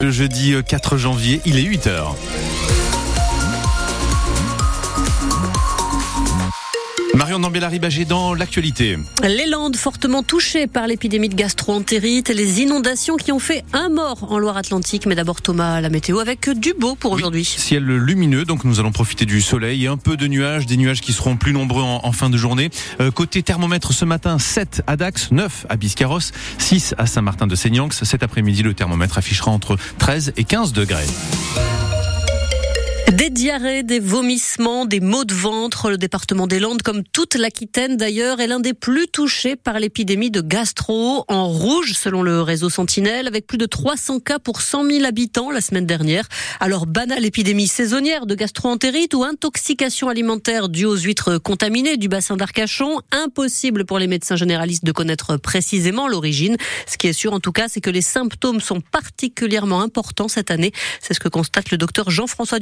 Le jeudi 4 janvier, il est 8h. Marion Nambella-Ribagé dans l'actualité. Les Landes fortement touchées par l'épidémie de gastro-entérite les inondations qui ont fait un mort en Loire-Atlantique. Mais d'abord Thomas, la météo avec du beau pour aujourd'hui. Ciel lumineux, donc nous allons profiter du soleil et un peu de nuages, des nuages qui seront plus nombreux en, fin de journée. Euh, côté thermomètre ce matin, 7 à Dax, 9 à Biscarros, 6 à Saint-Martin-de-Seignan. Cet après-midi, le thermomètre affichera entre 13 et 15 degrés. Des diarrhées, des vomissements, des maux de ventre. Le département des Landes, comme toute l'Aquitaine d'ailleurs, est l'un des plus touchés par l'épidémie de gastro en rouge selon le réseau Sentinelle, avec plus de 300 cas pour 100 000 habitants la semaine dernière. Alors banale épidémie saisonnière de gastro-entérite ou intoxication alimentaire due aux huîtres contaminées du bassin d'Arcachon, impossible pour les médecins généralistes de connaître précisément l'origine. Ce qui est sûr en tout cas, c'est que les symptômes sont particulièrement importants cette année. C'est ce que constate le docteur Jean-François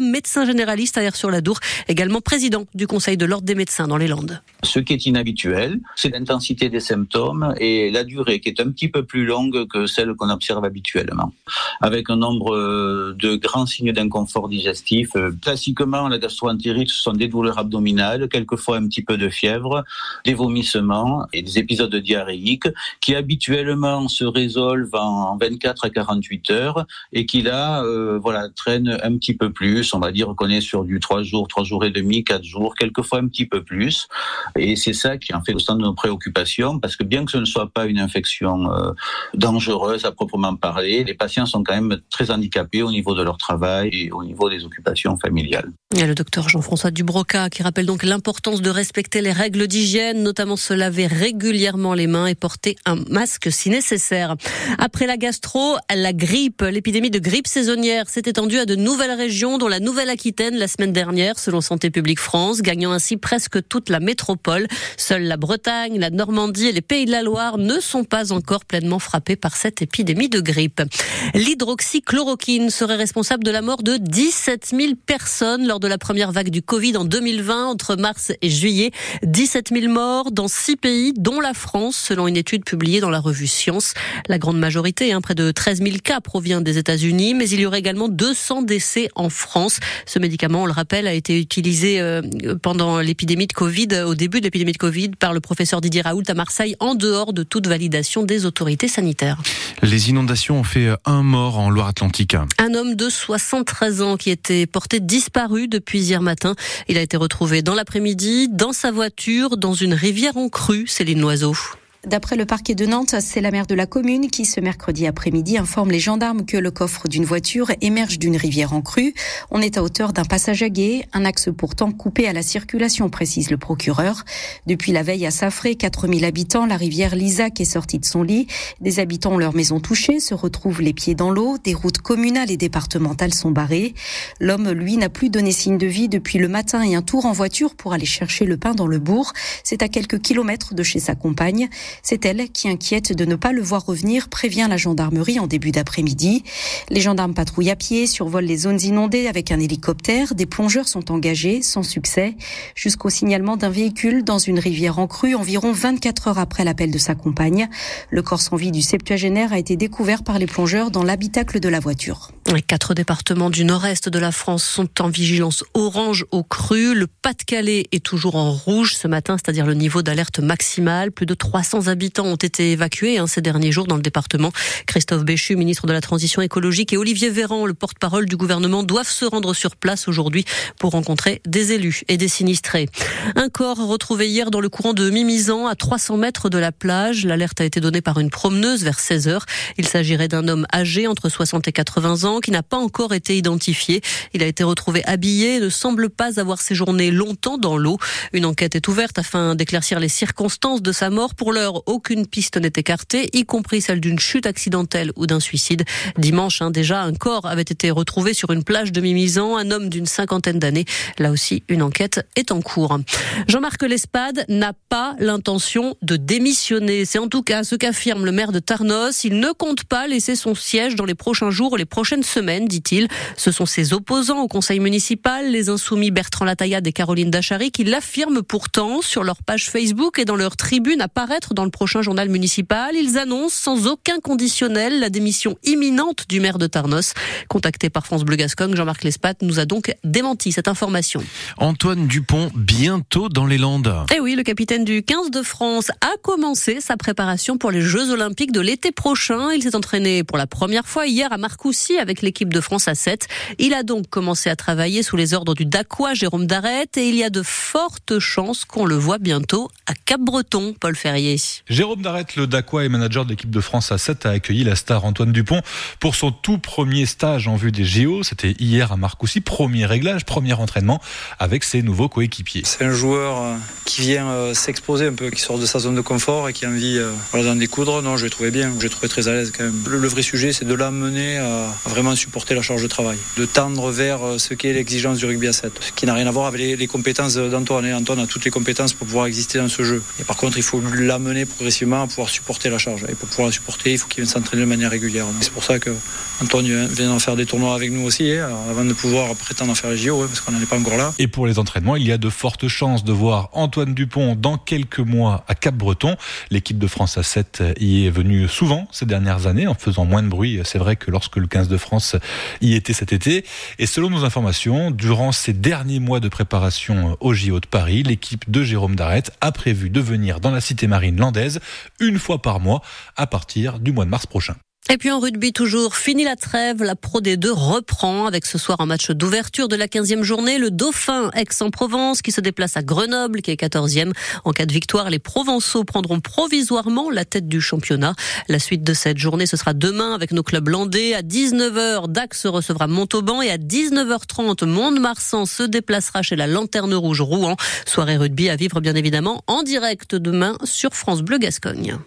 Médecin généraliste à Air-sur-la-Dour, également président du Conseil de l'Ordre des médecins dans les Landes. Ce qui est inhabituel, c'est l'intensité des symptômes et la durée qui est un petit peu plus longue que celle qu'on observe habituellement, avec un nombre euh, de grands signes d'inconfort digestif. Euh, classiquement, la gastroentérite, ce sont des douleurs abdominales, quelquefois un petit peu de fièvre, des vomissements et des épisodes diarrhéiques qui habituellement se résolvent en 24 à 48 heures et qui là, euh, voilà, traînent un petit peu plus on va dire qu'on est sur du 3 jours, 3 jours et demi, 4 jours, quelquefois un petit peu plus. Et c'est ça qui en fait au centre de nos préoccupations, parce que bien que ce ne soit pas une infection euh, dangereuse à proprement parler, les patients sont quand même très handicapés au niveau de leur travail et au niveau des occupations familiales. Il y a le docteur Jean-François Dubroca qui rappelle donc l'importance de respecter les règles d'hygiène, notamment se laver régulièrement les mains et porter un masque si nécessaire. Après la gastro, la grippe, l'épidémie de grippe saisonnière s'est étendue à de nouvelles régions dont la Nouvelle-Aquitaine la semaine dernière, selon Santé publique France, gagnant ainsi presque toute la métropole. Seule la Bretagne, la Normandie et les Pays de la Loire ne sont pas encore pleinement frappés par cette épidémie de grippe. L'hydroxychloroquine serait responsable de la mort de 17 000 personnes lors de la première vague du Covid en 2020, entre mars et juillet. 17 000 morts dans six pays, dont la France, selon une étude publiée dans la revue Science. La grande majorité, hein, près de 13 000 cas, provient des États-Unis, mais il y aurait également 200 décès en France. France. Ce médicament, on le rappelle, a été utilisé euh, pendant l'épidémie de Covid, au début de l'épidémie de Covid, par le professeur Didier Raoult à Marseille, en dehors de toute validation des autorités sanitaires. Les inondations ont fait un mort en Loire-Atlantique. Un homme de 73 ans qui était porté disparu depuis hier matin. Il a été retrouvé dans l'après-midi, dans sa voiture, dans une rivière en crue, Céline Noiseau. D'après le parquet de Nantes, c'est la maire de la commune qui, ce mercredi après-midi, informe les gendarmes que le coffre d'une voiture émerge d'une rivière en crue. On est à hauteur d'un passage à guet, un axe pourtant coupé à la circulation, précise le procureur. Depuis la veille à Safré, 4000 habitants, la rivière Lisac est sortie de son lit. Des habitants ont leur maison touchée, se retrouvent les pieds dans l'eau, des routes communales et départementales sont barrées. L'homme, lui, n'a plus donné signe de vie depuis le matin et un tour en voiture pour aller chercher le pain dans le bourg. C'est à quelques kilomètres de chez sa compagne. C'est elle qui, inquiète de ne pas le voir revenir, prévient la gendarmerie en début d'après-midi. Les gendarmes patrouillent à pied, survolent les zones inondées avec un hélicoptère. Des plongeurs sont engagés, sans succès, jusqu'au signalement d'un véhicule dans une rivière en crue environ 24 heures après l'appel de sa compagne. Le corps sans vie du septuagénaire a été découvert par les plongeurs dans l'habitacle de la voiture. Les quatre départements du nord-est de la France sont en vigilance orange au cru. Le Pas-de-Calais est toujours en rouge ce matin, c'est-à-dire le niveau d'alerte maximal. Plus de 300 habitants ont été évacués hein, ces derniers jours dans le département. Christophe Béchu, ministre de la Transition écologique, et Olivier Véran, le porte-parole du gouvernement, doivent se rendre sur place aujourd'hui pour rencontrer des élus et des sinistrés. Un corps retrouvé hier dans le courant de Mimizan, à 300 mètres de la plage. L'alerte a été donnée par une promeneuse vers 16 heures. Il s'agirait d'un homme âgé, entre 60 et 80 ans, qui n'a pas encore été identifié. Il a été retrouvé habillé et ne semble pas avoir séjourné longtemps dans l'eau. Une enquête est ouverte afin d'éclaircir les circonstances de sa mort. Pour l'heure, aucune piste n'est écartée, y compris celle d'une chute accidentelle ou d'un suicide. Dimanche, hein, déjà, un corps avait été retrouvé sur une plage de Mimizan, un homme d'une cinquantaine d'années. Là aussi, une enquête est en cours. Jean-Marc Lespade n'a pas l'intention de démissionner. C'est en tout cas ce qu'affirme le maire de Tarnos. Il ne compte pas laisser son siège dans les prochains jours ou les prochaines semaines, dit-il. Ce sont ses opposants au conseil municipal, les insoumis Bertrand Lataillade et Caroline Dachary, qui l'affirment pourtant sur leur page Facebook et dans leur tribune à paraître dans le prochain journal municipal. Ils annoncent sans aucun conditionnel la démission imminente du maire de Tarnos. Contacté par France Bleu Gascogne, Jean-Marc Lespat nous a donc démenti cette information. Antoine Dupont, bientôt dans les Landes. Eh oui, le capitaine du 15 de France a commencé sa préparation pour les Jeux Olympiques de l'été prochain. Il s'est entraîné pour la première fois hier à Marcoussis avec l'équipe de France à 7. Il a donc commencé à travailler sous les ordres du Dacois Jérôme Darrette et il y a de fortes chances qu'on le voit bientôt à Cap-Breton, Paul Ferrier. Jérôme Darrette, le Dacois et manager de l'équipe de France à 7, a accueilli la star Antoine Dupont pour son tout premier stage en vue des JO. C'était hier à Marcoussis. Premier réglage, premier entraînement avec ses nouveaux coéquipiers. C'est un joueur euh, qui vient euh, s'exposer un peu, qui sort de sa zone de confort et qui a envie euh, d'en découdre. Non, je l'ai trouvé bien, je l'ai trouvé très à l'aise quand même. Le, vrai sujet, c'est de l'amener à, vraiment supporter la charge de travail, de tendre vers ce qu'est l'exigence du rugby à 7, ce qui n'a rien à voir avec les, compétences d'Antoine. Antoine a toutes les compétences pour pouvoir exister dans ce jeu. Et par contre, il faut l'amener progressivement à pouvoir supporter la charge. Et pour pouvoir la supporter, il faut qu'il vienne s'entraîner de manière régulière. C'est pour ça que Antoine vient en faire des tournois avec nous aussi, hein, avant de pouvoir prétendre en faire les JO, parce qu'on n'en est pas encore là. Et pour les entraînements, il y a de fortes chances de voir Antoine Dupont dans quelques mois à Cap-Breton. L'équipe de France à 7 y est venue souvent ces dernières années en faisant moins de bruit. C'est vrai que lorsque le 15 de France y était cet été. Et selon nos informations, durant ces derniers mois de préparation au JO de Paris, l'équipe de Jérôme Darrette a prévu de venir dans la cité marine une fois par mois à partir du mois de mars prochain. Et puis en rugby toujours, fini la trêve, la Pro D2 reprend avec ce soir un match d'ouverture de la 15e journée, le Dauphin Aix-en-Provence qui se déplace à Grenoble qui est 14e. En cas de victoire, les Provençaux prendront provisoirement la tête du championnat. La suite de cette journée, ce sera demain avec nos clubs landais. À 19h, Dax recevra Montauban et à 19h30, Mont-de-Marsan se déplacera chez la Lanterne Rouge Rouen. Soirée rugby à vivre bien évidemment en direct demain sur France Bleu Gascogne.